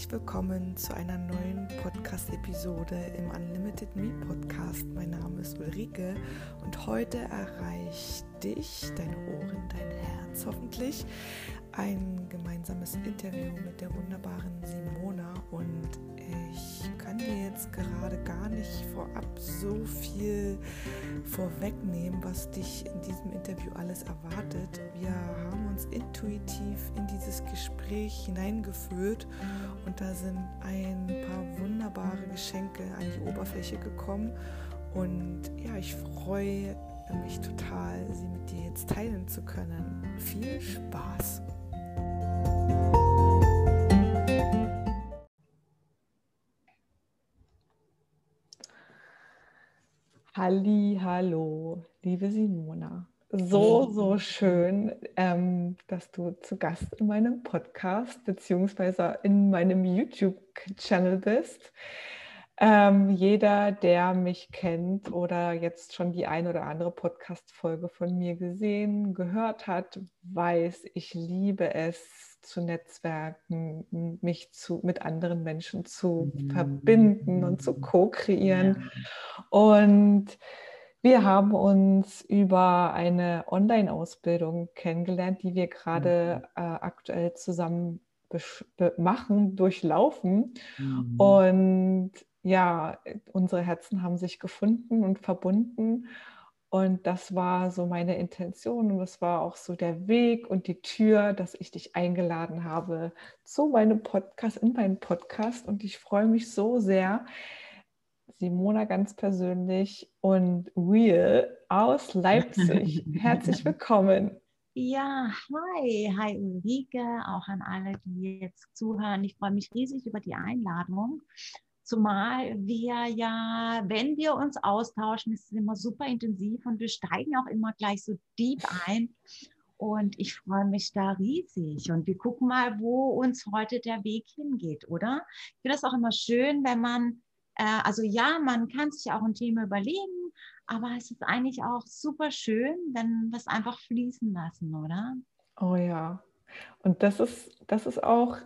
herzlich willkommen zu einer neuen Podcast-Episode im Unlimited Me Podcast. Mein Name ist Ulrike und heute erreicht dich, deine Ohren, dein Herz hoffentlich. Ein gemeinsames Interview mit der wunderbaren Simona. Und ich kann dir jetzt gerade gar nicht vorab so viel vorwegnehmen, was dich in diesem Interview alles erwartet. Wir haben uns intuitiv in dieses Gespräch hineingeführt. Und da sind ein paar wunderbare Geschenke an die Oberfläche gekommen. Und ja, ich freue mich total, sie mit dir jetzt teilen zu können. Viel Spaß! Halli, hallo, liebe Simona. So, so schön, ähm, dass du zu Gast in meinem Podcast beziehungsweise in meinem YouTube-Channel bist. Ähm, jeder, der mich kennt oder jetzt schon die ein oder andere Podcast-Folge von mir gesehen, gehört hat, weiß, ich liebe es, zu netzwerken, mich zu, mit anderen Menschen zu verbinden und zu co-kreieren. Ja. Und wir haben uns über eine Online-Ausbildung kennengelernt, die wir gerade mhm. äh, aktuell zusammen machen, durchlaufen. Mhm. Und ja, unsere Herzen haben sich gefunden und verbunden. Und das war so meine Intention und das war auch so der Weg und die Tür, dass ich dich eingeladen habe zu meinem Podcast, in meinen Podcast. Und ich freue mich so sehr, Simona ganz persönlich und Real aus Leipzig. Herzlich willkommen. Ja, hi, hi Ulrike, auch an alle, die jetzt zuhören. Ich freue mich riesig über die Einladung. Zumal wir ja, wenn wir uns austauschen, ist es immer super intensiv und wir steigen auch immer gleich so deep ein. Und ich freue mich da riesig. Und wir gucken mal, wo uns heute der Weg hingeht, oder? Ich finde das auch immer schön, wenn man, äh, also ja, man kann sich auch ein Thema überlegen, aber es ist eigentlich auch super schön, wenn wir es einfach fließen lassen, oder? Oh ja. Und das ist, das ist auch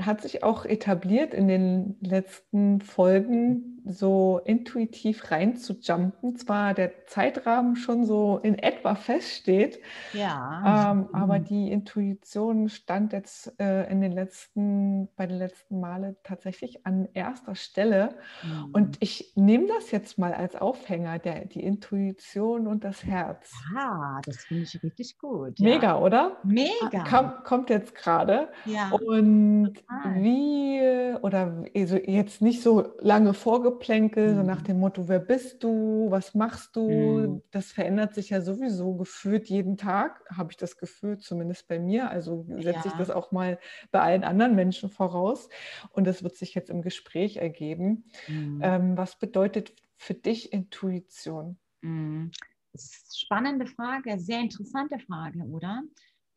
hat sich auch etabliert in den letzten Folgen, so intuitiv reinzujumpen. Zwar der Zeitrahmen schon so in etwa feststeht, ja. Ähm, aber die Intuition stand jetzt äh, in den letzten, bei den letzten Male tatsächlich an erster Stelle. Mhm. Und ich nehme das jetzt mal als Aufhänger, der, die Intuition und das Herz. Ja, das finde ich richtig gut. Mega, ja. oder? Mega. Komm, kommt jetzt gerade. Ja. Und wie, oder also jetzt nicht so lange Vorgeplänkel, mhm. so nach dem Motto, wer bist du, was machst du? Mhm. Das verändert sich ja sowieso gefühlt jeden Tag, habe ich das Gefühl, zumindest bei mir. Also setze ja. ich das auch mal bei allen anderen Menschen voraus. Und das wird sich jetzt im Gespräch ergeben. Mhm. Ähm, was bedeutet für dich Intuition? Mhm. Spannende Frage, sehr interessante Frage, oder?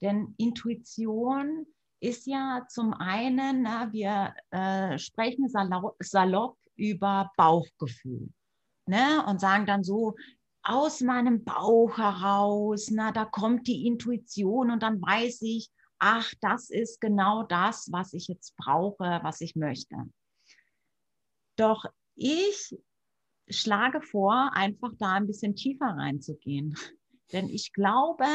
Denn Intuition ist ja zum einen, na, wir äh, sprechen salopp, salopp über Bauchgefühl ne, und sagen dann so, aus meinem Bauch heraus, na, da kommt die Intuition und dann weiß ich, ach, das ist genau das, was ich jetzt brauche, was ich möchte. Doch ich schlage vor, einfach da ein bisschen tiefer reinzugehen. Denn ich glaube,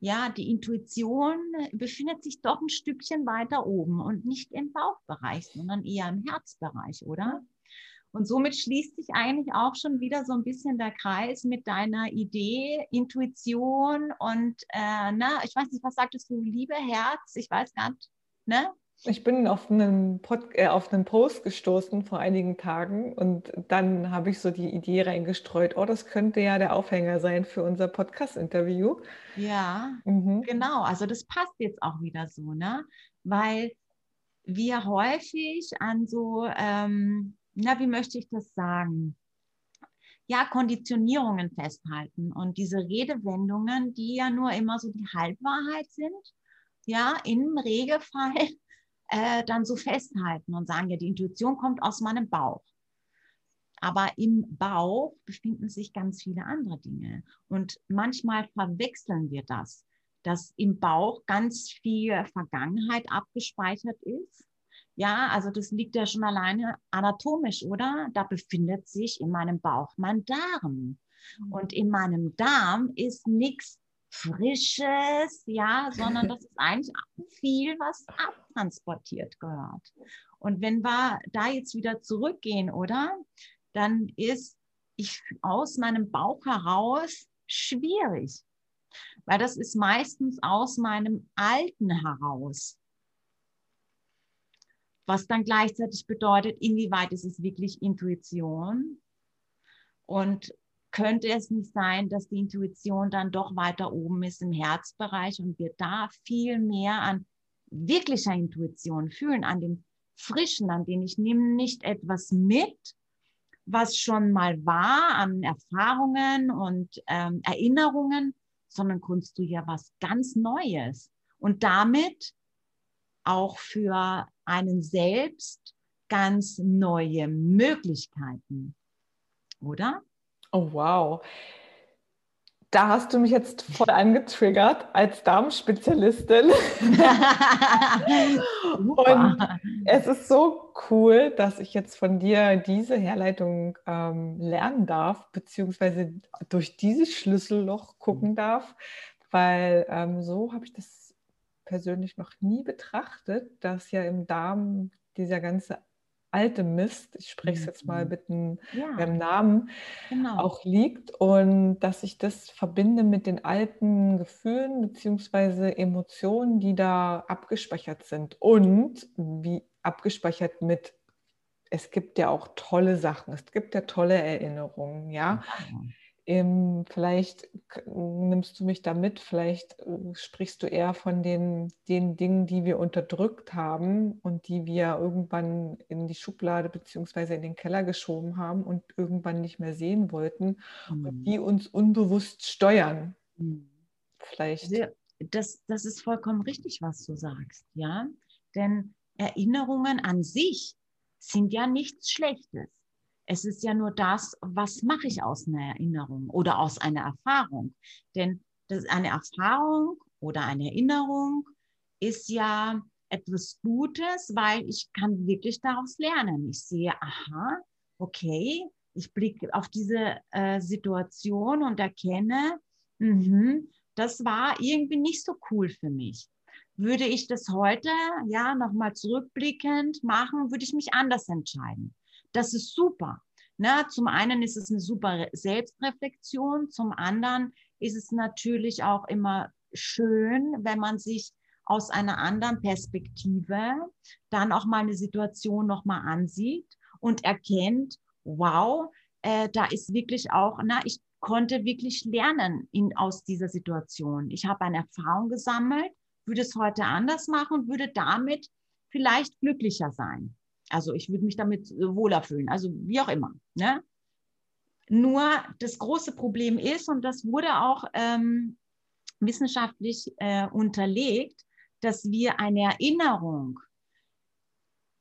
ja, die Intuition befindet sich doch ein Stückchen weiter oben und nicht im Bauchbereich, sondern eher im Herzbereich, oder? Und somit schließt sich eigentlich auch schon wieder so ein bisschen der Kreis mit deiner Idee, Intuition und, äh, na, ich weiß nicht, was sagtest du, Liebe, Herz, ich weiß gar nicht, ne? Ich bin auf einen, Pod, äh, auf einen Post gestoßen vor einigen Tagen und dann habe ich so die Idee reingestreut, oh, das könnte ja der Aufhänger sein für unser Podcast-Interview. Ja, mhm. genau. Also das passt jetzt auch wieder so, ne? Weil wir häufig an so, ähm, na, wie möchte ich das sagen? Ja, Konditionierungen festhalten und diese Redewendungen, die ja nur immer so die Halbwahrheit sind, ja, im Regelfall äh, dann so festhalten und sagen, ja, die Intuition kommt aus meinem Bauch. Aber im Bauch befinden sich ganz viele andere Dinge. Und manchmal verwechseln wir das, dass im Bauch ganz viel Vergangenheit abgespeichert ist, Ja, also das liegt ja schon alleine anatomisch, oder? Da befindet sich in meinem Bauch mein Darm. Mhm. Und in meinem Darm ist nichts Frisches, ja, sondern das ist eigentlich viel, was abtransportiert gehört. Und wenn wir da jetzt wieder zurückgehen, oder? Dann ist ich aus meinem Bauch heraus schwierig, weil das ist meistens aus meinem Alten heraus. Was dann gleichzeitig bedeutet, inwieweit ist es wirklich Intuition und könnte es nicht sein, dass die Intuition dann doch weiter oben ist im Herzbereich und wir da viel mehr an wirklicher Intuition fühlen, an dem Frischen, an dem ich nehme nicht etwas mit, was schon mal war an Erfahrungen und ähm, Erinnerungen, sondern konstruiere was ganz Neues und damit auch für einen selbst ganz neue Möglichkeiten, oder? Oh, wow. Da hast du mich jetzt voll angetriggert als Darmspezialistin. und es ist so cool, dass ich jetzt von dir diese Herleitung ähm, lernen darf, beziehungsweise durch dieses Schlüsselloch gucken darf, weil ähm, so habe ich das persönlich noch nie betrachtet, dass ja im Darm dieser ganze alte Mist, ich spreche es jetzt mal mhm. mit einem, ja. beim Namen, genau. auch liegt und dass ich das verbinde mit den alten Gefühlen bzw. Emotionen, die da abgespeichert sind und wie abgespeichert mit es gibt ja auch tolle Sachen, es gibt ja tolle Erinnerungen, ja. ja. Ähm, vielleicht nimmst du mich da mit, vielleicht äh, sprichst du eher von den, den Dingen, die wir unterdrückt haben und die wir irgendwann in die Schublade bzw. in den Keller geschoben haben und irgendwann nicht mehr sehen wollten mhm. und die uns unbewusst steuern. Mhm. Vielleicht. Also, das, das ist vollkommen richtig, was du sagst, ja. Denn Erinnerungen an sich sind ja nichts Schlechtes. Es ist ja nur das, was mache ich aus einer Erinnerung oder aus einer Erfahrung. Denn das, eine Erfahrung oder eine Erinnerung ist ja etwas Gutes, weil ich kann wirklich daraus lernen. Ich sehe, aha, okay, ich blicke auf diese äh, Situation und erkenne, mh, das war irgendwie nicht so cool für mich. Würde ich das heute, ja, nochmal zurückblickend machen, würde ich mich anders entscheiden. Das ist super. Ne? Zum einen ist es eine super Selbstreflexion, zum anderen ist es natürlich auch immer schön, wenn man sich aus einer anderen Perspektive dann auch mal eine Situation nochmal ansieht und erkennt, wow, äh, da ist wirklich auch, na, ich konnte wirklich lernen in, aus dieser Situation. Ich habe eine Erfahrung gesammelt, würde es heute anders machen, würde damit vielleicht glücklicher sein. Also ich würde mich damit wohler fühlen, also wie auch immer. Ne? Nur das große Problem ist, und das wurde auch ähm, wissenschaftlich äh, unterlegt, dass wir eine Erinnerung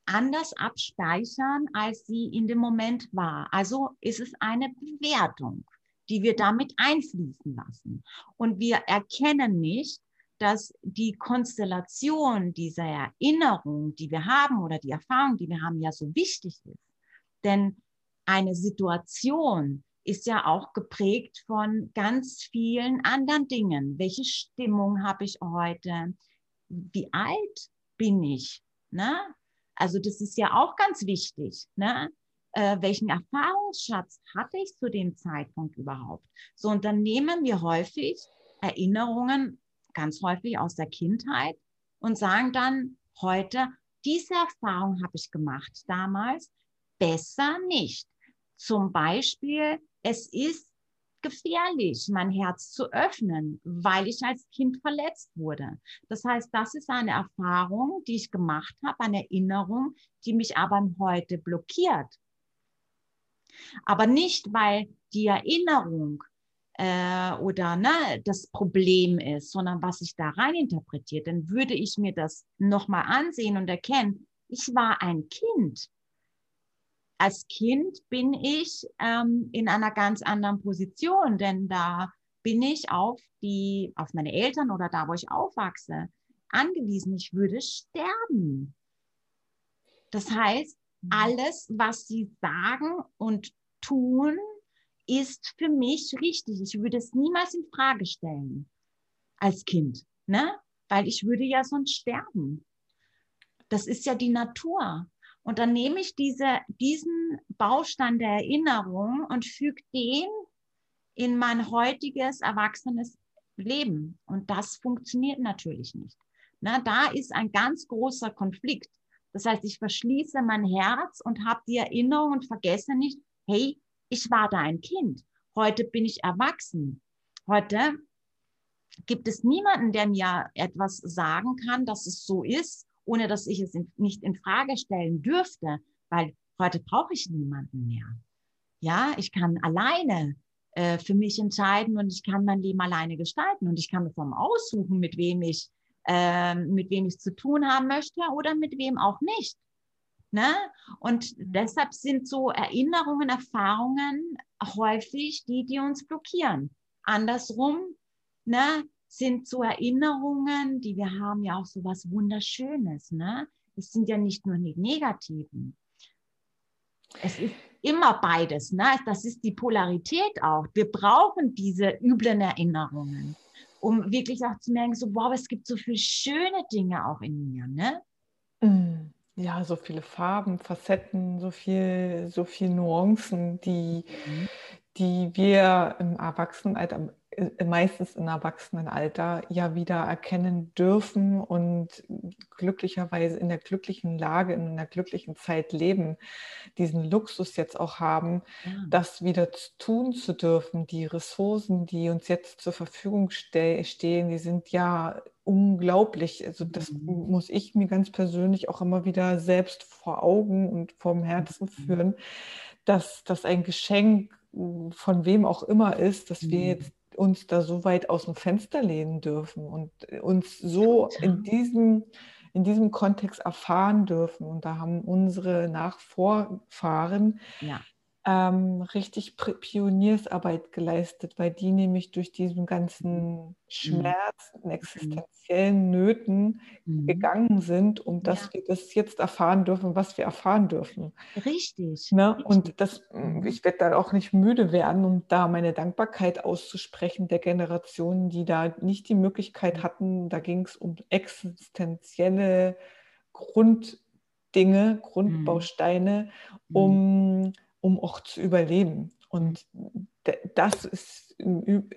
anders abspeichern, als sie in dem Moment war. Also ist es eine Bewertung, die wir damit einfließen lassen. Und wir erkennen nicht, dass die Konstellation dieser Erinnerung, die wir haben oder die Erfahrung, die wir haben, ja so wichtig ist. Denn eine Situation ist ja auch geprägt von ganz vielen anderen Dingen. Welche Stimmung habe ich heute? Wie alt bin ich? Ne? Also das ist ja auch ganz wichtig. Ne? Äh, welchen Erfahrungsschatz hatte ich zu dem Zeitpunkt überhaupt? So, und dann nehmen wir häufig Erinnerungen ganz häufig aus der Kindheit und sagen dann heute, diese Erfahrung habe ich gemacht damals, besser nicht. Zum Beispiel, es ist gefährlich, mein Herz zu öffnen, weil ich als Kind verletzt wurde. Das heißt, das ist eine Erfahrung, die ich gemacht habe, eine Erinnerung, die mich aber heute blockiert. Aber nicht, weil die Erinnerung äh, oder ne, das Problem ist, sondern was ich da rein interpretiert, dann würde ich mir das nochmal ansehen und erkennen, ich war ein Kind. Als Kind bin ich ähm, in einer ganz anderen Position, denn da bin ich auf die, auf meine Eltern oder da, wo ich aufwachse, angewiesen. Ich würde sterben. Das heißt, mhm. alles, was sie sagen und tun, ist für mich richtig. Ich würde es niemals in Frage stellen als Kind, ne? Weil ich würde ja sonst sterben. Das ist ja die Natur. Und dann nehme ich diese, diesen Baustein der Erinnerung und füge den in mein heutiges erwachsenes Leben. Und das funktioniert natürlich nicht. Na, da ist ein ganz großer Konflikt. Das heißt, ich verschließe mein Herz und habe die Erinnerung und vergesse nicht, hey, ich war da ein Kind. Heute bin ich erwachsen. Heute gibt es niemanden, der mir etwas sagen kann, dass es so ist, ohne dass ich es in, nicht in Frage stellen dürfte, weil heute brauche ich niemanden mehr. Ja, ich kann alleine äh, für mich entscheiden und ich kann mein Leben alleine gestalten und ich kann mir vom aussuchen, mit wem ich äh, mit wem ich zu tun haben möchte oder mit wem auch nicht. Ne? Und deshalb sind so Erinnerungen, Erfahrungen häufig die, die uns blockieren. Andersrum ne, sind so Erinnerungen, die wir haben, ja auch so was Wunderschönes. Ne? Es sind ja nicht nur die negativen. Es ist immer beides. Ne? Das ist die Polarität auch. Wir brauchen diese üblen Erinnerungen, um wirklich auch zu merken, so, wow, es gibt so viele schöne Dinge auch in mir. Ne? Ja, so viele Farben, Facetten, so viel, so viel Nuancen, die, mhm. die wir im Erwachsenenalter, meistens im Erwachsenenalter ja wieder erkennen dürfen und glücklicherweise in der glücklichen Lage, in einer glücklichen Zeit leben, diesen Luxus jetzt auch haben, ja. das wieder tun zu dürfen. Die Ressourcen, die uns jetzt zur Verfügung ste stehen, die sind ja unglaublich. Also das mhm. muss ich mir ganz persönlich auch immer wieder selbst vor Augen und vorm Herzen mhm. führen, dass das ein Geschenk von wem auch immer ist, dass wir mhm. jetzt uns da so weit aus dem Fenster lehnen dürfen und uns so in diesem, in diesem Kontext erfahren dürfen. Und da haben unsere Nachvorfahren ja ähm, richtig Pioniersarbeit geleistet, weil die nämlich durch diesen ganzen mhm. Schmerz und mhm. existenziellen Nöten mhm. gegangen sind, um dass ja. wir das jetzt erfahren dürfen, was wir erfahren dürfen. Richtig. Ne? richtig. Und das, mm, ich werde da auch nicht müde werden, um da meine Dankbarkeit auszusprechen der Generationen, die da nicht die Möglichkeit hatten. Da ging es um existenzielle Grunddinge, Grundbausteine, um um auch zu überleben. Und das ist,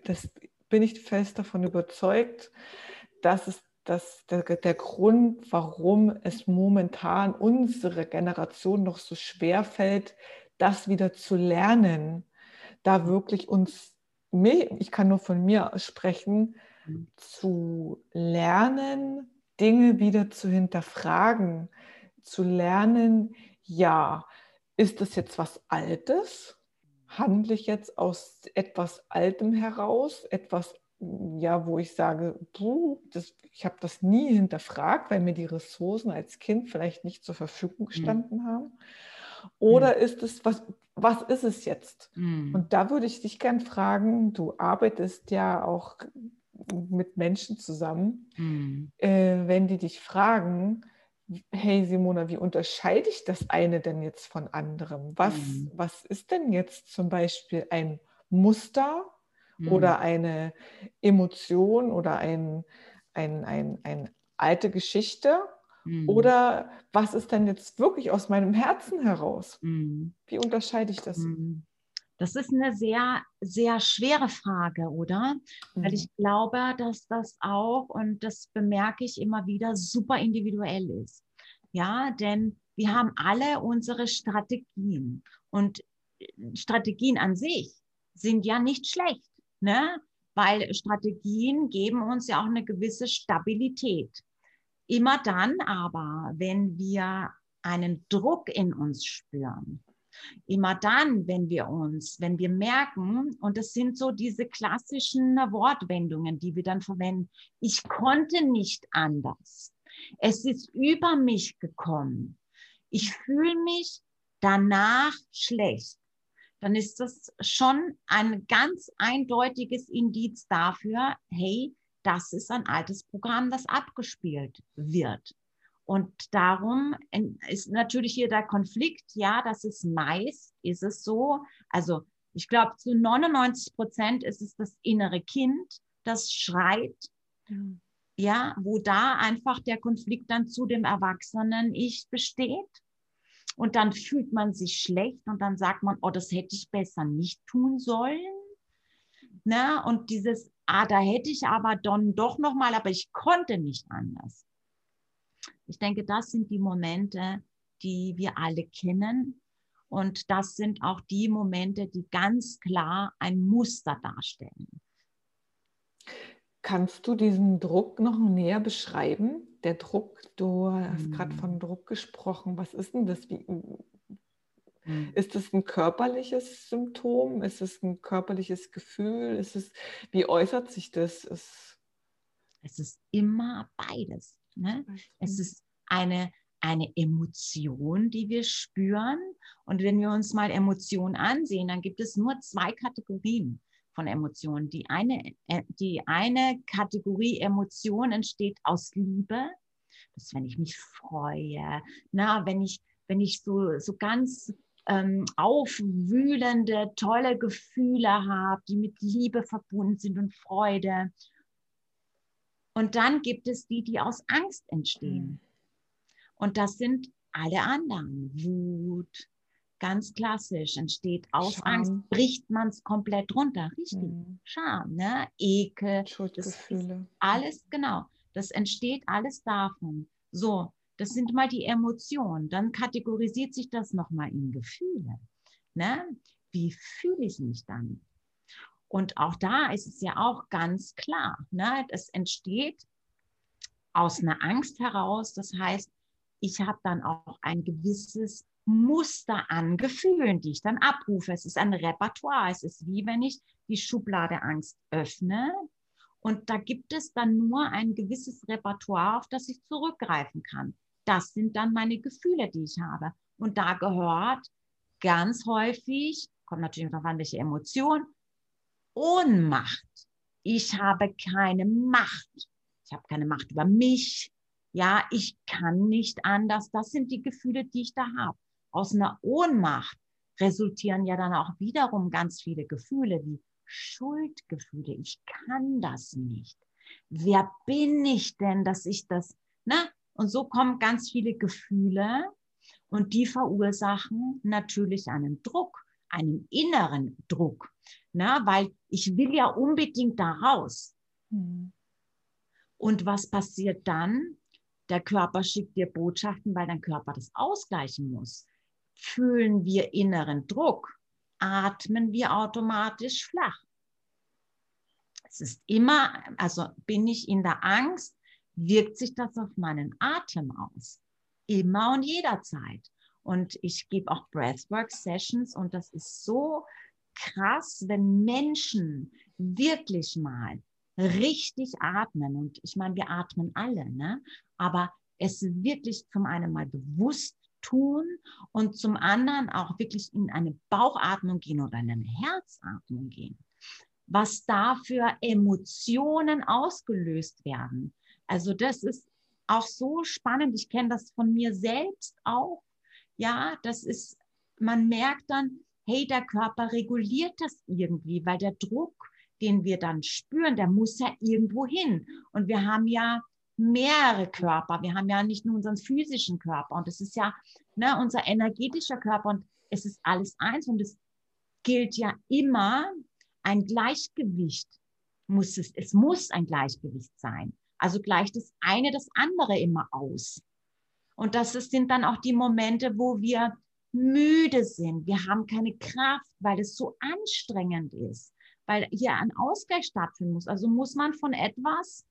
das bin ich fest davon überzeugt, dass es das, der, der Grund, warum es momentan unsere Generation noch so schwer fällt, das wieder zu lernen, da wirklich uns, ich kann nur von mir sprechen, zu lernen, Dinge wieder zu hinterfragen, zu lernen, ja, ist das jetzt was Altes? Handle ich jetzt aus etwas Altem heraus, etwas, ja, wo ich sage, puh, das, ich habe das nie hinterfragt, weil mir die Ressourcen als Kind vielleicht nicht zur Verfügung mhm. gestanden mhm. haben? Oder mhm. ist es, was, was ist es jetzt? Mhm. Und da würde ich dich gern fragen, du arbeitest ja auch mit Menschen zusammen, mhm. äh, wenn die dich fragen, hey Simona, wie unterscheide ich das eine denn jetzt von anderem? Was, mhm. was ist denn jetzt zum Beispiel ein Muster mhm. oder eine Emotion oder ein, ein, ein, ein alte Geschichte? Mhm. Oder was ist denn jetzt wirklich aus meinem Herzen heraus? Mhm. Wie unterscheide ich das? Mhm. Das ist eine sehr, sehr schwere Frage, oder? Mhm. Weil ich glaube, dass das auch, und das bemerke ich immer wieder, super individuell ist. Ja, denn wir haben alle unsere Strategien. Und äh, Strategien an sich sind ja nicht schlecht, ne? weil Strategien geben uns ja auch eine gewisse Stabilität. Immer dann aber, wenn wir einen Druck in uns spüren, Immer dann, wenn wir uns, wenn wir merken, und das sind so diese klassischen Wortwendungen, die wir dann verwenden, ich konnte nicht anders. Es ist über mich gekommen. Ich fühle mich danach schlecht. Dann ist das schon ein ganz eindeutiges Indiz dafür, hey, das ist ein altes Programm, das abgespielt wird. Und darum ist natürlich hier der Konflikt, ja, das ist meist, ist es so. Also ich glaube, zu 99 Prozent ist es das innere Kind, das schreit, ja. wo da einfach der Konflikt dann zu dem erwachsenen Ich besteht. Und dann fühlt man sich schlecht und dann sagt man, oh, das hätte ich besser nicht tun sollen. Ne? Und dieses, ah, da hätte ich aber dann doch nochmal, aber ich konnte nicht anders. Ich denke, das sind die Momente, die wir alle kennen. Und das sind auch die Momente, die ganz klar ein Muster darstellen. Kannst du diesen Druck noch näher beschreiben? Der Druck, du hast hm. gerade von Druck gesprochen. Was ist denn das? Wie, hm. Ist es ein körperliches Symptom? Ist es ein körperliches Gefühl? Ist es, wie äußert sich das? Es, es ist immer beides. Ne? Es ist eine, eine Emotion, die wir spüren. Und wenn wir uns mal Emotionen ansehen, dann gibt es nur zwei Kategorien von Emotionen. Die eine, äh, die eine Kategorie Emotion entsteht aus Liebe. Das ist, wenn ich mich freue, na, wenn ich, wenn ich so, so ganz ähm, aufwühlende, tolle Gefühle habe, die mit Liebe verbunden sind und Freude. Und dann gibt es die, die aus Angst entstehen. Mhm. Und das sind alle anderen. Wut, ganz klassisch, entsteht aus Scham. Angst, bricht man es komplett runter. Richtig. Mhm. Scham, ne? Ekel. Schuldgefühle. alles, genau. Das entsteht alles davon. So, das sind mal die Emotionen. Dann kategorisiert sich das nochmal in Gefühle. Ne? Wie fühle ich mich dann? Und auch da ist es ja auch ganz klar, ne? es entsteht aus einer Angst heraus. Das heißt, ich habe dann auch ein gewisses Muster an Gefühlen, die ich dann abrufe. Es ist ein Repertoire. Es ist wie wenn ich die Schublade Angst öffne und da gibt es dann nur ein gewisses Repertoire, auf das ich zurückgreifen kann. Das sind dann meine Gefühle, die ich habe. Und da gehört ganz häufig, kommt natürlich darauf an, welche Emotion, Ohnmacht. Ich habe keine Macht. Ich habe keine Macht über mich. Ja, ich kann nicht anders. Das sind die Gefühle, die ich da habe. Aus einer Ohnmacht resultieren ja dann auch wiederum ganz viele Gefühle wie Schuldgefühle. Ich kann das nicht. Wer bin ich denn, dass ich das, ne? Und so kommen ganz viele Gefühle und die verursachen natürlich einen Druck, einen inneren Druck, ne? weil ich will ja unbedingt da raus. Mhm. Und was passiert dann? Der Körper schickt dir Botschaften, weil dein Körper das ausgleichen muss. Fühlen wir inneren Druck, atmen wir automatisch flach. Es ist immer, also bin ich in der Angst, wirkt sich das auf meinen Atem aus. Immer und jederzeit. Und ich gebe auch Breathwork-Sessions und das ist so krass, wenn Menschen wirklich mal richtig atmen. Und ich meine, wir atmen alle, ne? aber es wirklich zum einen mal bewusst tun und zum anderen auch wirklich in eine Bauchatmung gehen oder in eine Herzatmung gehen. Was da für Emotionen ausgelöst werden. Also das ist auch so spannend. Ich kenne das von mir selbst auch. Ja, das ist, man merkt dann, hey, der Körper reguliert das irgendwie, weil der Druck, den wir dann spüren, der muss ja irgendwo hin. Und wir haben ja mehrere Körper. Wir haben ja nicht nur unseren physischen Körper und es ist ja ne, unser energetischer Körper und es ist alles eins und es gilt ja immer ein Gleichgewicht. Muss es, es muss ein Gleichgewicht sein. Also gleicht das eine das andere immer aus. Und das sind dann auch die Momente, wo wir müde sind. Wir haben keine Kraft, weil es so anstrengend ist, weil hier ein Ausgleich stattfinden muss. Also muss man von etwas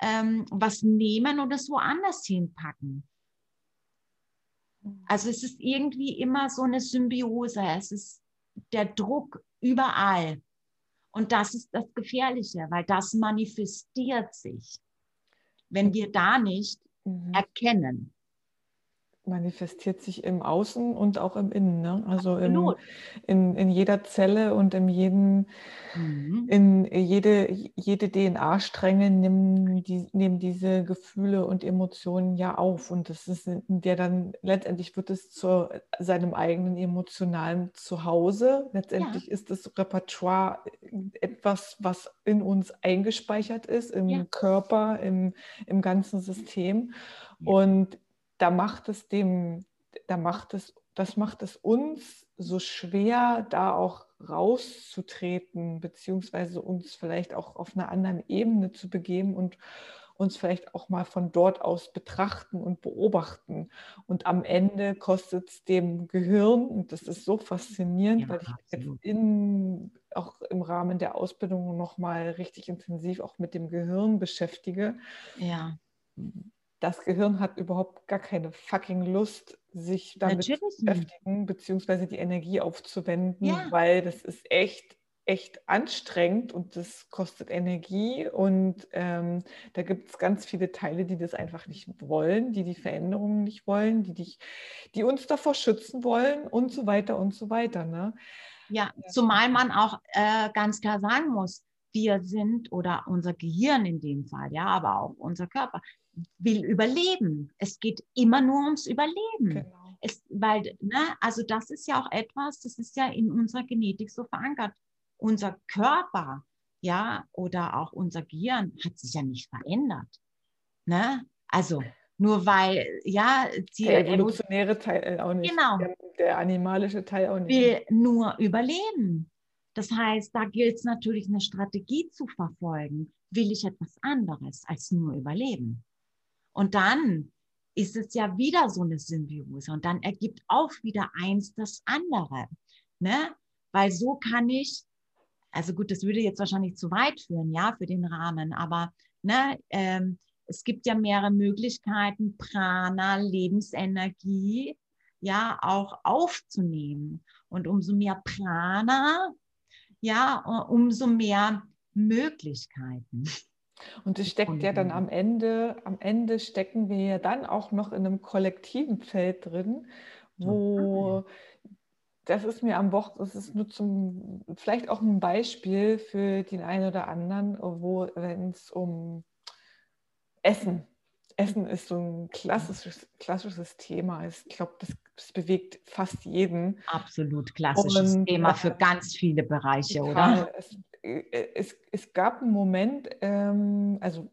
ähm, was nehmen und es woanders hinpacken. Also es ist irgendwie immer so eine Symbiose. Es ist der Druck überall. Und das ist das Gefährliche, weil das manifestiert sich, wenn wir da nicht mhm. erkennen. Manifestiert sich im Außen und auch im Innen. Ne? Also im, in, in jeder Zelle und in jedem, mhm. in jede, jede DNA-Stränge nehmen, die, nehmen diese Gefühle und Emotionen ja auf. Und das ist der dann, letztendlich wird es zu seinem eigenen emotionalen Zuhause. Letztendlich ja. ist das Repertoire etwas, was in uns eingespeichert ist, im ja. Körper, im, im ganzen System. Ja. Und da macht es dem, da macht es, das macht es uns so schwer, da auch rauszutreten, beziehungsweise uns vielleicht auch auf einer anderen Ebene zu begeben und uns vielleicht auch mal von dort aus betrachten und beobachten. Und am Ende kostet es dem Gehirn, und das ist so faszinierend, ja, weil ich jetzt in, auch im Rahmen der Ausbildung nochmal richtig intensiv auch mit dem Gehirn beschäftige. Ja das Gehirn hat überhaupt gar keine fucking Lust, sich damit Natürlich zu beschäftigen, beziehungsweise die Energie aufzuwenden, ja. weil das ist echt, echt anstrengend und das kostet Energie und ähm, da gibt es ganz viele Teile, die das einfach nicht wollen, die die Veränderungen nicht wollen, die, dich, die uns davor schützen wollen und so weiter und so weiter. Ne? Ja, zumal man auch äh, ganz klar sagen muss, wir sind oder unser Gehirn in dem Fall, ja, aber auch unser Körper, will überleben. Es geht immer nur ums Überleben. Genau. Es, weil, ne, also das ist ja auch etwas, das ist ja in unserer Genetik so verankert. Unser Körper, ja, oder auch unser Gehirn hat sich ja nicht verändert. Ne? Also nur weil, ja, die der evolutionäre Teil äh, auch nicht. Genau. Der, der animalische Teil auch nicht. Will nur überleben. Das heißt, da gilt es natürlich eine Strategie zu verfolgen. Will ich etwas anderes als nur überleben? Und dann ist es ja wieder so eine Symbiose und dann ergibt auch wieder eins das andere. Ne? Weil so kann ich, also gut, das würde jetzt wahrscheinlich zu weit führen, ja, für den Rahmen, aber ne, ähm, es gibt ja mehrere Möglichkeiten, Prana, Lebensenergie, ja, auch aufzunehmen. Und umso mehr Prana, ja, umso mehr Möglichkeiten. Und es steckt ja dann am Ende, am Ende stecken wir ja dann auch noch in einem kollektiven Feld drin, wo das ist mir am Wochenende, das ist nur zum, vielleicht auch ein Beispiel für den einen oder anderen, wo, wenn es um Essen, Essen ist so ein klassisches, klassisches Thema. Ich glaube, das, das, bewegt fast jeden. Absolut klassisches Und, Thema für ganz viele Bereiche, oder? Es, es, es gab einen Moment, ähm, also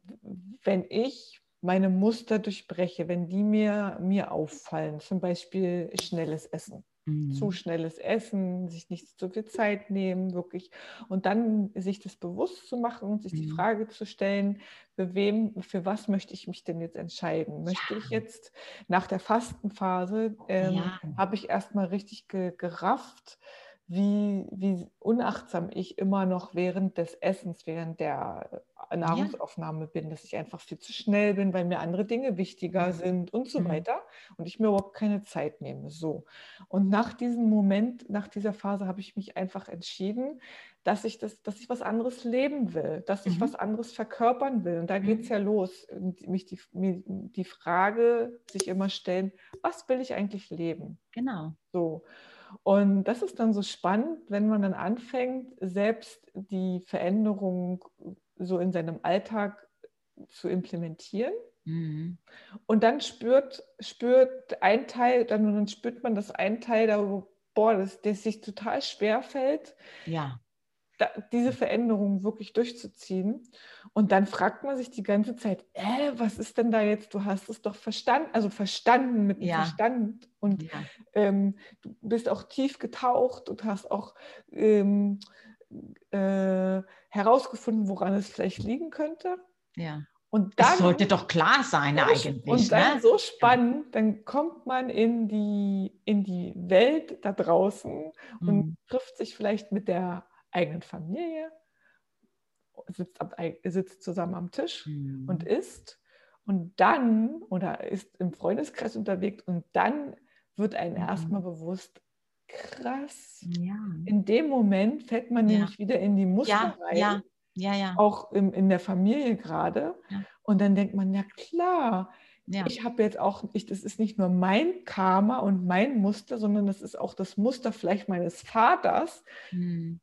wenn ich meine Muster durchbreche, wenn die mir, mir auffallen, zum Beispiel schnelles Essen, mhm. zu schnelles Essen, sich nicht zu viel Zeit nehmen, wirklich, und dann sich das bewusst zu machen und sich mhm. die Frage zu stellen, für wem, für was möchte ich mich denn jetzt entscheiden? Möchte ja. ich jetzt nach der Fastenphase, ähm, ja. habe ich erstmal richtig ge gerafft, wie, wie unachtsam ich immer noch während des Essens, während der äh, Nahrungsaufnahme bin, dass ich einfach viel zu schnell bin, weil mir andere Dinge wichtiger sind und so mhm. weiter und ich mir überhaupt keine Zeit nehme. So. Und nach diesem Moment, nach dieser Phase habe ich mich einfach entschieden, dass ich, das, dass ich was anderes leben will, dass ich mhm. was anderes verkörpern will. Und da geht es mhm. ja los, mich die, mir die Frage sich immer stellen, was will ich eigentlich leben? Genau. So. Und das ist dann so spannend, wenn man dann anfängt, selbst die Veränderung so in seinem Alltag zu implementieren. Mhm. Und dann spürt, spürt ein Teil, dann, dann spürt man, dass ein Teil da, boah, das, das sich total schwer fällt. Ja da, diese Veränderung wirklich durchzuziehen. Und dann fragt man sich die ganze Zeit, äh, was ist denn da jetzt? Du hast es doch verstanden, also verstanden mit dem ja. Verstand. Und ja. ähm, du bist auch tief getaucht und hast auch ähm, äh, herausgefunden, woran es vielleicht liegen könnte. Ja. Und dann, das sollte doch klar sein eigentlich. Und dann ne? so spannend, dann kommt man in die, in die Welt da draußen mhm. und trifft sich vielleicht mit der eigenen Familie, sitzt, ab, sitzt zusammen am Tisch mhm. und isst und dann oder ist im Freundeskreis unterwegs und dann wird einem mhm. erstmal bewusst, krass. Ja. In dem Moment fällt man ja. nämlich wieder in die Muster ja, rein. Ja. Auch im, in der Familie gerade. Und dann denkt man, ja klar, ich habe jetzt auch, ich, das ist nicht nur mein Karma und mein Muster, sondern das ist auch das Muster vielleicht meines Vaters. Hm.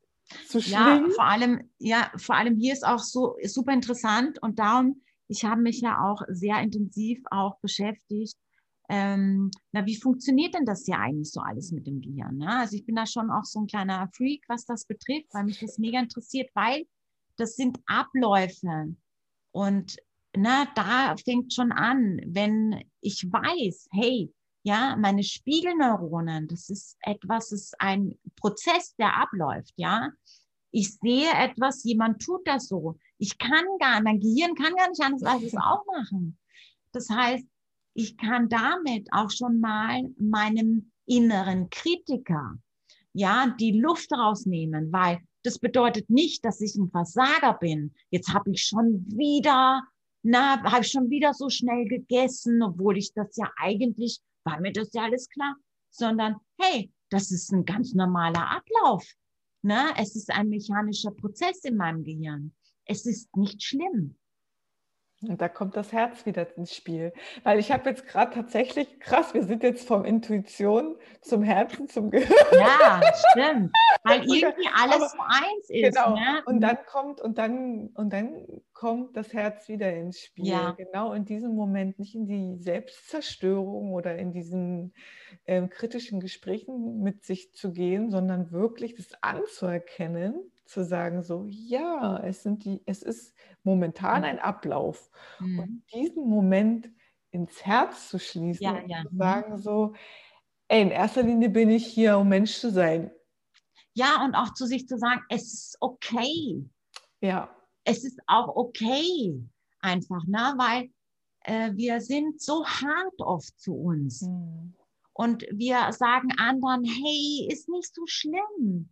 Zu ja, vor allem, ja, vor allem hier ist auch so super interessant und darum, ich habe mich ja auch sehr intensiv auch beschäftigt ähm, na, wie funktioniert denn das ja eigentlich so alles mit dem Gehirn? Ne? Also ich bin da schon auch so ein kleiner Freak, was das betrifft, weil mich das mega interessiert, weil das sind Abläufe. Und na, da fängt schon an, wenn ich weiß, hey, ja, meine Spiegelneuronen, das ist etwas, das ist ein Prozess, der abläuft, ja. Ich sehe etwas, jemand tut das so. Ich kann gar, mein Gehirn kann gar nicht anders als es auch machen. Das heißt, ich kann damit auch schon mal meinem inneren Kritiker ja die Luft rausnehmen, weil das bedeutet nicht, dass ich ein Versager bin. Jetzt habe ich schon wieder, na, habe ich schon wieder so schnell gegessen, obwohl ich das ja eigentlich, war mir das ja alles klar, sondern hey, das ist ein ganz normaler Ablauf. Ne? Es ist ein mechanischer Prozess in meinem Gehirn. Es ist nicht schlimm. Und da kommt das Herz wieder ins Spiel. Weil ich habe jetzt gerade tatsächlich, krass, wir sind jetzt vom Intuition zum Herzen, zum Gehirn. Ja, stimmt. Weil irgendwie alles Aber, so eins ist. Genau. Ne? Und dann kommt, und dann, und dann kommt das Herz wieder ins Spiel. Ja. Genau in diesem Moment, nicht in die Selbstzerstörung oder in diesen äh, kritischen Gesprächen mit sich zu gehen, sondern wirklich das anzuerkennen zu sagen, so, ja, es, sind die, es ist momentan ein Ablauf. Mhm. Und diesen Moment ins Herz zu schließen ja, und ja. zu sagen, mhm. so, ey, in erster Linie bin ich hier, um Mensch zu sein. Ja, und auch zu sich zu sagen, es ist okay. Ja. Es ist auch okay, einfach, ne? weil äh, wir sind so hart oft zu uns. Mhm. Und wir sagen anderen, hey, ist nicht so schlimm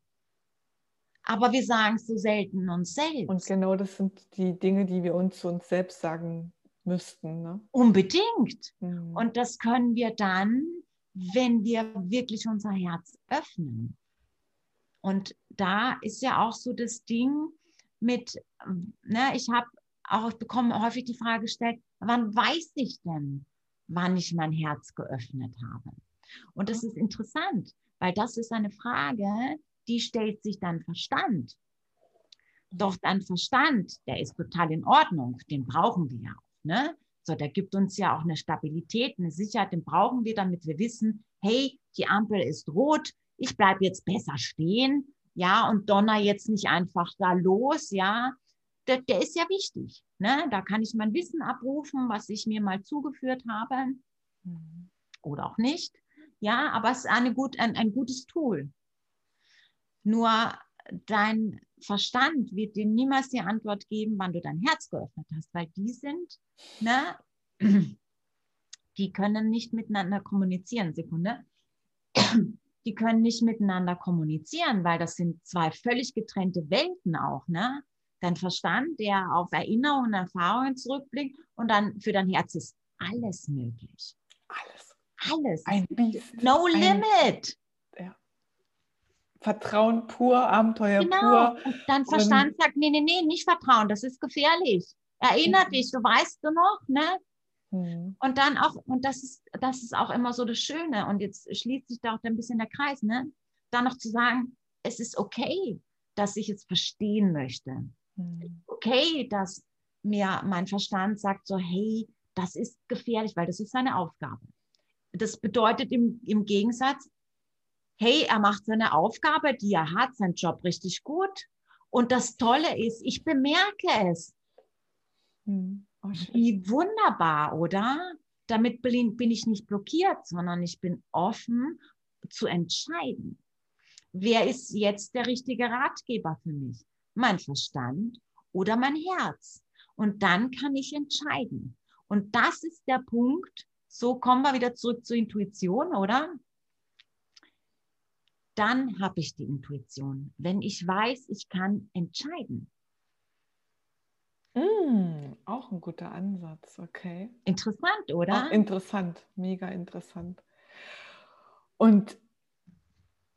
aber wir sagen es so selten uns selbst. Und genau das sind die Dinge, die wir uns zu uns selbst sagen müssten. Ne? Unbedingt. Mhm. Und das können wir dann, wenn wir wirklich unser Herz öffnen. Und da ist ja auch so das Ding mit, ne, ich habe auch, ich bekomme häufig die Frage gestellt, wann weiß ich denn, wann ich mein Herz geöffnet habe? Und das ist interessant, weil das ist eine Frage, die stellt sich dann Verstand. Doch dein Verstand, der ist total in Ordnung, den brauchen wir ja auch. Ne? So, der gibt uns ja auch eine Stabilität, eine Sicherheit, den brauchen wir, damit wir wissen, hey, die Ampel ist rot, ich bleibe jetzt besser stehen, ja, und donner jetzt nicht einfach da los, ja. Der, der ist ja wichtig. Ne? Da kann ich mein Wissen abrufen, was ich mir mal zugeführt habe. Mhm. Oder auch nicht. Ja, aber es ist eine gut, ein, ein gutes Tool. Nur dein Verstand wird dir niemals die Antwort geben, wann du dein Herz geöffnet hast, weil die sind, ne, die können nicht miteinander kommunizieren. Sekunde. Die können nicht miteinander kommunizieren, weil das sind zwei völlig getrennte Welten auch, ne? Dein Verstand, der auf Erinnerungen und Erfahrungen zurückblickt und dann für dein Herz ist alles möglich. Alles. Alles. Ein Biest. No ein, limit. Vertrauen pur, Abenteuer genau. pur. Und dein Verstand und, sagt, nee, nee, nee, nicht Vertrauen, das ist gefährlich. Erinnert mhm. dich, du weißt du noch, ne? Mhm. Und dann auch, und das ist, das ist auch immer so das Schöne, und jetzt schließt sich da auch ein bisschen der Kreis, ne? Dann noch zu sagen, es ist okay, dass ich es verstehen möchte. Mhm. Okay, dass mir mein Verstand sagt so, hey, das ist gefährlich, weil das ist seine Aufgabe. Das bedeutet im, im Gegensatz, hey, er macht seine Aufgabe, die er hat, seinen Job richtig gut. Und das Tolle ist, ich bemerke es. Hm. Oh, Wie wunderbar, oder? Damit bin ich nicht blockiert, sondern ich bin offen zu entscheiden. Wer ist jetzt der richtige Ratgeber für mich? Mein Verstand oder mein Herz? Und dann kann ich entscheiden. Und das ist der Punkt. So kommen wir wieder zurück zur Intuition, oder? Dann habe ich die Intuition. Wenn ich weiß, ich kann entscheiden. Mm, auch ein guter Ansatz, okay. Interessant, oder? Auch interessant, mega interessant. Und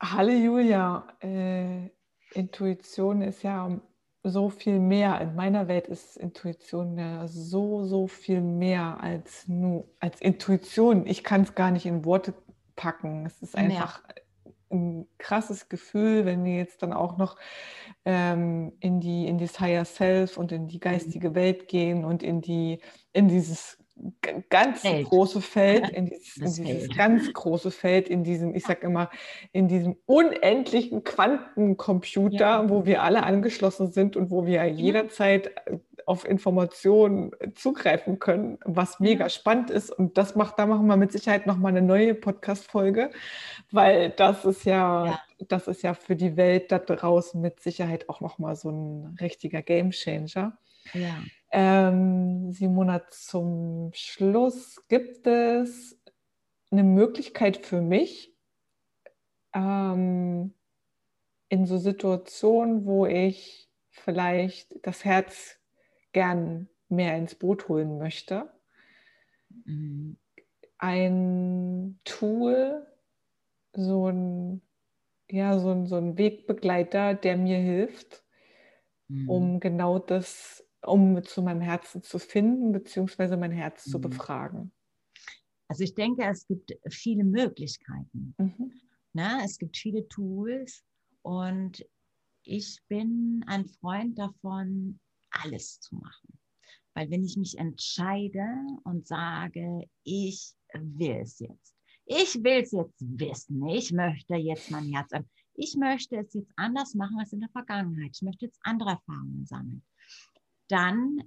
Halleluja, äh, Intuition ist ja so viel mehr. In meiner Welt ist Intuition ja so, so viel mehr als nur als Intuition. Ich kann es gar nicht in Worte packen. Es ist einfach ja. Ein krasses Gefühl, wenn wir jetzt dann auch noch ähm, in die in das Higher Self und in die mhm. geistige Welt gehen und in die in dieses ganz Feld. große Feld, in dieses, in dieses Feld. ganz große Feld, in diesem, ich sag immer, in diesem unendlichen Quantencomputer, ja. wo wir alle angeschlossen sind und wo wir jederzeit äh, auf Informationen zugreifen können, was mega ja. spannend ist. Und das macht, da machen wir mit Sicherheit nochmal eine neue Podcast-Folge, weil das ist ja, ja, das ist ja für die Welt da draußen mit Sicherheit auch nochmal so ein richtiger Gamechanger. Ja. Ähm, Simona, zum Schluss gibt es eine Möglichkeit für mich, ähm, in so Situationen, wo ich vielleicht das Herz gern mehr ins Boot holen möchte, mhm. ein Tool, so ein, ja, so ein, so ein Wegbegleiter, der mir hilft, mhm. um genau das um zu meinem Herzen zu finden, beziehungsweise mein Herz mhm. zu befragen? Also ich denke, es gibt viele Möglichkeiten. Mhm. Na, es gibt viele Tools und ich bin ein Freund davon, alles zu machen. Weil wenn ich mich entscheide und sage, ich will es jetzt, ich will es jetzt wissen, ich möchte jetzt mein Herz ich möchte es jetzt anders machen als in der Vergangenheit, ich möchte jetzt andere Erfahrungen sammeln dann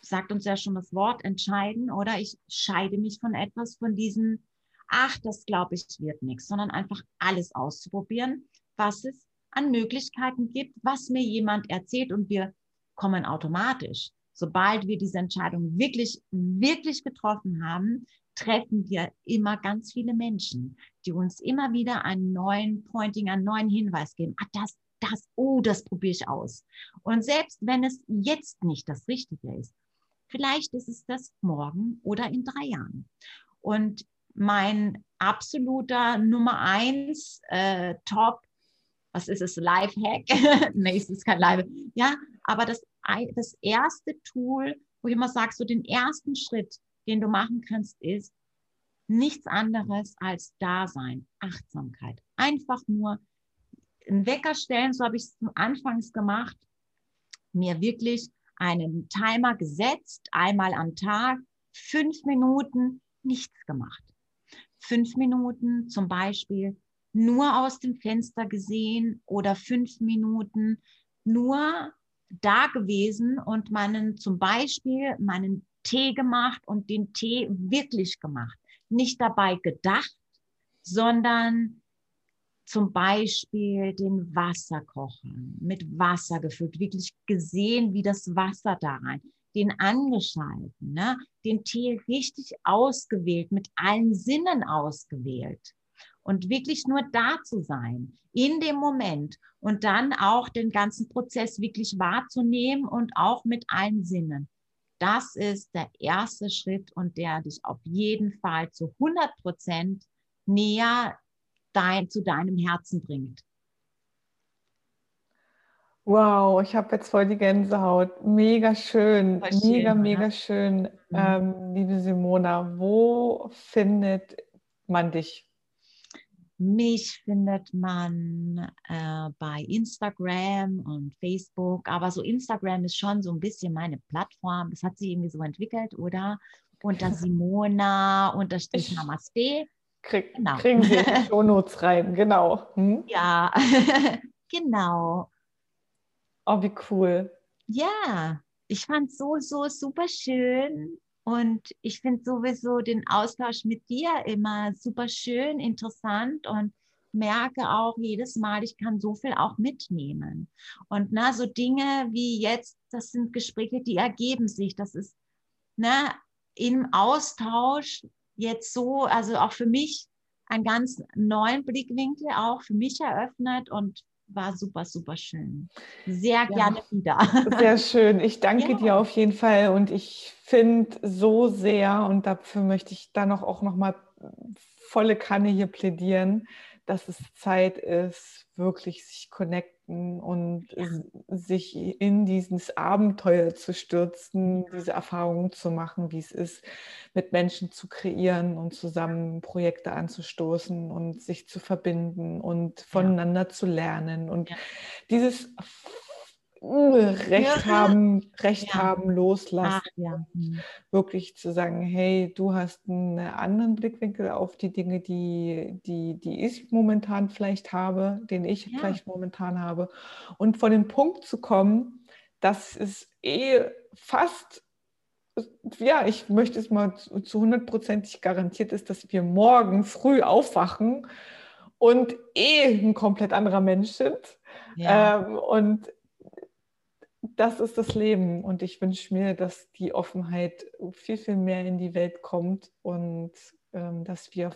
sagt uns ja schon das Wort entscheiden oder ich scheide mich von etwas, von diesem, ach, das glaube ich wird nichts, sondern einfach alles auszuprobieren, was es an Möglichkeiten gibt, was mir jemand erzählt und wir kommen automatisch. Sobald wir diese Entscheidung wirklich, wirklich getroffen haben, treffen wir immer ganz viele Menschen, die uns immer wieder einen neuen Pointing, einen neuen Hinweis geben. Ah, das, das, oh, das probiere ich aus. Und selbst wenn es jetzt nicht das Richtige ist, vielleicht ist es das morgen oder in drei Jahren. Und mein absoluter Nummer eins äh, Top, was ist es, Lifehack? nee, es ist kein Live. Ja, aber das, das erste Tool, wo ich immer sage, so den ersten Schritt, den du machen kannst, ist nichts anderes als Dasein, Achtsamkeit. Einfach nur einen Wecker stellen, so habe ich es anfangs gemacht, mir wirklich einen Timer gesetzt, einmal am Tag, fünf Minuten, nichts gemacht. Fünf Minuten zum Beispiel nur aus dem Fenster gesehen oder fünf Minuten nur da gewesen und meinen zum Beispiel meinen Tee gemacht und den Tee wirklich gemacht. Nicht dabei gedacht, sondern zum Beispiel den Wasserkocher mit Wasser gefüllt, wirklich gesehen, wie das Wasser da rein, den angeschalten, ne? den Tee richtig ausgewählt, mit allen Sinnen ausgewählt und wirklich nur da zu sein, in dem Moment und dann auch den ganzen Prozess wirklich wahrzunehmen und auch mit allen Sinnen. Das ist der erste Schritt und der dich auf jeden Fall zu 100 Prozent näher dein, zu deinem Herzen bringt. Wow, ich habe jetzt voll die Gänsehaut. Mega schön, schön mega, oder? mega schön. Mhm. Ähm, liebe Simona, wo findet man dich? Mich findet man äh, bei Instagram und Facebook, aber so Instagram ist schon so ein bisschen meine Plattform. Das hat sich irgendwie so entwickelt, oder? Unter Simona unterstrich Namaste. Krieg, genau. Kriegen Sie in die Shownotes rein, genau. Hm? Ja, genau. Oh, wie cool. Ja, ich fand es so, so super schön. Und ich finde sowieso den Austausch mit dir immer super schön, interessant und merke auch jedes Mal, ich kann so viel auch mitnehmen. Und na, so Dinge wie jetzt, das sind Gespräche, die ergeben sich. Das ist ne, im Austausch jetzt so, also auch für mich einen ganz neuen Blickwinkel auch für mich eröffnet und war super, super schön. Sehr gerne ja, wieder. Sehr schön. Ich danke ja. dir auf jeden Fall und ich finde so sehr und dafür möchte ich dann auch, auch noch mal volle Kanne hier plädieren, dass es Zeit ist, wirklich sich connecten und ja. sich in dieses Abenteuer zu stürzen, diese Erfahrungen zu machen, wie es ist, mit Menschen zu kreieren und zusammen Projekte anzustoßen und sich zu verbinden und voneinander ja. zu lernen. Und ja. dieses Recht haben, Recht ja. haben, loslassen. Ach, ja. Mhm. Wirklich zu sagen, hey, du hast einen anderen Blickwinkel auf die Dinge, die, die, die ich momentan vielleicht habe, den ich ja. vielleicht momentan habe. Und von dem Punkt zu kommen, dass es eh fast, ja, ich möchte es mal zu hundertprozentig garantiert ist, dass wir morgen früh aufwachen und eh ein komplett anderer Mensch sind. Ja. Ähm, und das ist das Leben und ich wünsche mir, dass die Offenheit viel, viel mehr in die Welt kommt und ähm, dass wir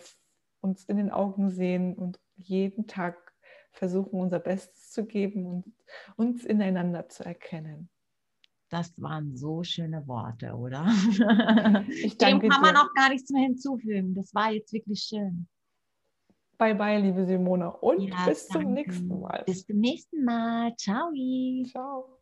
uns in den Augen sehen und jeden Tag versuchen, unser Bestes zu geben und uns ineinander zu erkennen. Das waren so schöne Worte, oder? Ich Dem kann man dir. auch gar nichts mehr hinzufügen. Das war jetzt wirklich schön. Bye bye, liebe Simona. Und ja, bis danke. zum nächsten Mal. Bis zum nächsten Mal. Ciao. Ciao.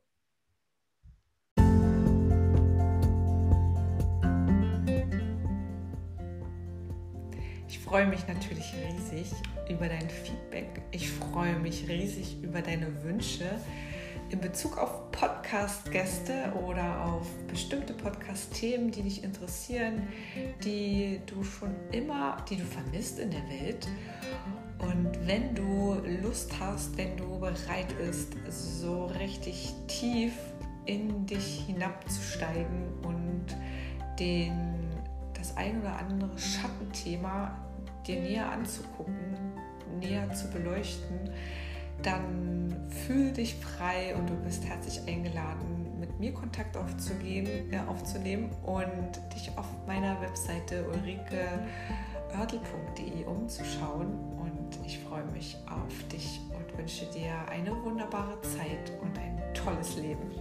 Freue mich natürlich riesig über dein Feedback. Ich freue mich riesig über deine Wünsche in Bezug auf Podcast-Gäste oder auf bestimmte Podcast-Themen, die dich interessieren, die du schon immer, die du vermisst in der Welt. Und wenn du Lust hast, wenn du bereit bist, so richtig tief in dich hinabzusteigen und den, das ein oder andere Schattenthema dir näher anzugucken, näher zu beleuchten, dann fühl dich frei und du bist herzlich eingeladen, mit mir Kontakt aufzugeben, äh, aufzunehmen und dich auf meiner Webseite ulrikeoertel.de umzuschauen. Und ich freue mich auf dich und wünsche dir eine wunderbare Zeit und ein tolles Leben.